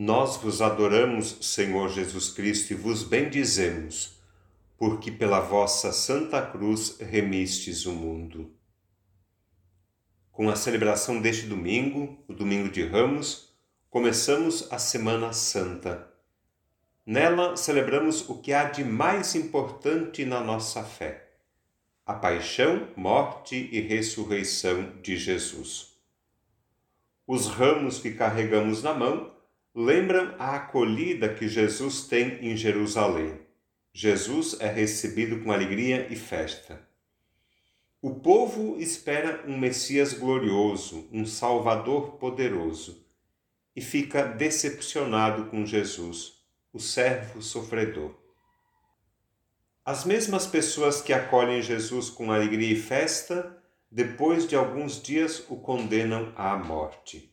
Nós vos adoramos, Senhor Jesus Cristo, e vos bendizemos, porque pela vossa Santa Cruz remistes o mundo. Com a celebração deste domingo, o domingo de Ramos, começamos a Semana Santa. Nela celebramos o que há de mais importante na nossa fé: a paixão, morte e ressurreição de Jesus. Os ramos que carregamos na mão lembram a acolhida que Jesus tem em Jerusalém. Jesus é recebido com alegria e festa. O povo espera um Messias glorioso, um Salvador poderoso, e fica decepcionado com Jesus, o servo sofredor. As mesmas pessoas que acolhem Jesus com alegria e festa, depois de alguns dias o condenam à morte.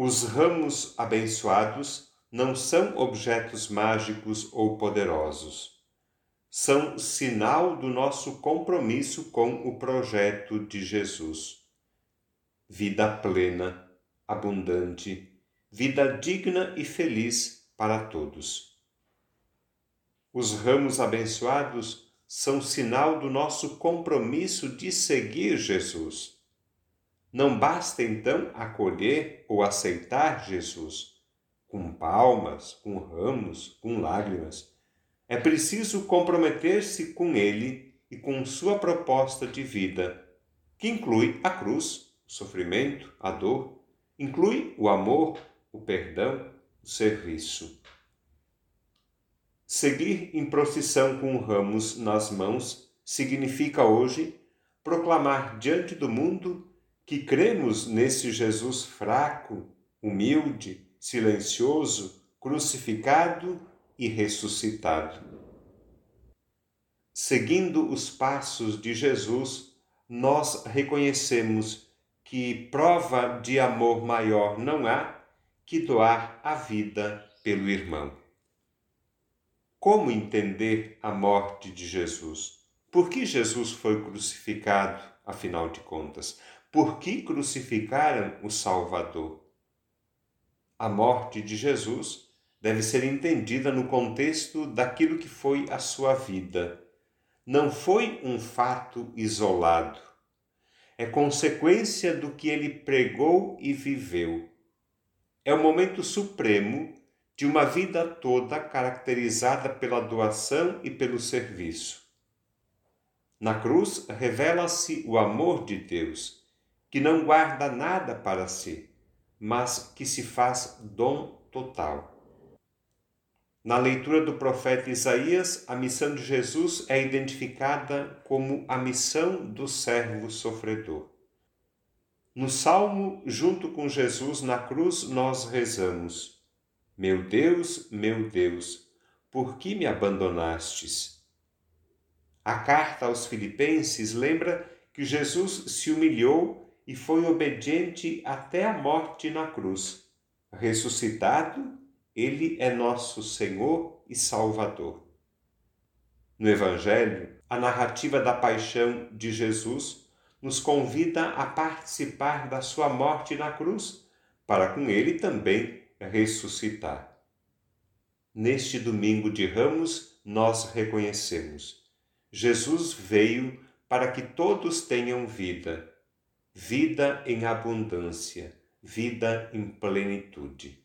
Os ramos abençoados não são objetos mágicos ou poderosos. São sinal do nosso compromisso com o projeto de Jesus. Vida plena, abundante, vida digna e feliz para todos. Os ramos abençoados são sinal do nosso compromisso de seguir Jesus não basta então acolher ou aceitar Jesus com palmas, com ramos, com lágrimas. É preciso comprometer-se com Ele e com sua proposta de vida, que inclui a cruz, o sofrimento, a dor, inclui o amor, o perdão, o serviço. Seguir em procissão com ramos nas mãos significa hoje proclamar diante do mundo que cremos nesse Jesus fraco, humilde, silencioso, crucificado e ressuscitado. Seguindo os passos de Jesus, nós reconhecemos que prova de amor maior não há que doar a vida pelo irmão. Como entender a morte de Jesus? Por que Jesus foi crucificado, afinal de contas? Por que crucificaram o Salvador? A morte de Jesus deve ser entendida no contexto daquilo que foi a sua vida. Não foi um fato isolado. É consequência do que ele pregou e viveu. É o momento supremo de uma vida toda caracterizada pela doação e pelo serviço. Na cruz revela-se o amor de Deus que não guarda nada para si, mas que se faz dom total. Na leitura do profeta Isaías, a missão de Jesus é identificada como a missão do servo sofredor. No salmo, junto com Jesus na cruz, nós rezamos: Meu Deus, meu Deus, por que me abandonastes? A carta aos Filipenses lembra que Jesus se humilhou e foi obediente até a morte na cruz. Ressuscitado, ele é nosso Senhor e Salvador. No Evangelho, a narrativa da paixão de Jesus nos convida a participar da sua morte na cruz, para com ele também ressuscitar. Neste domingo de Ramos, nós reconhecemos: Jesus veio para que todos tenham vida vida em abundância, vida em plenitude.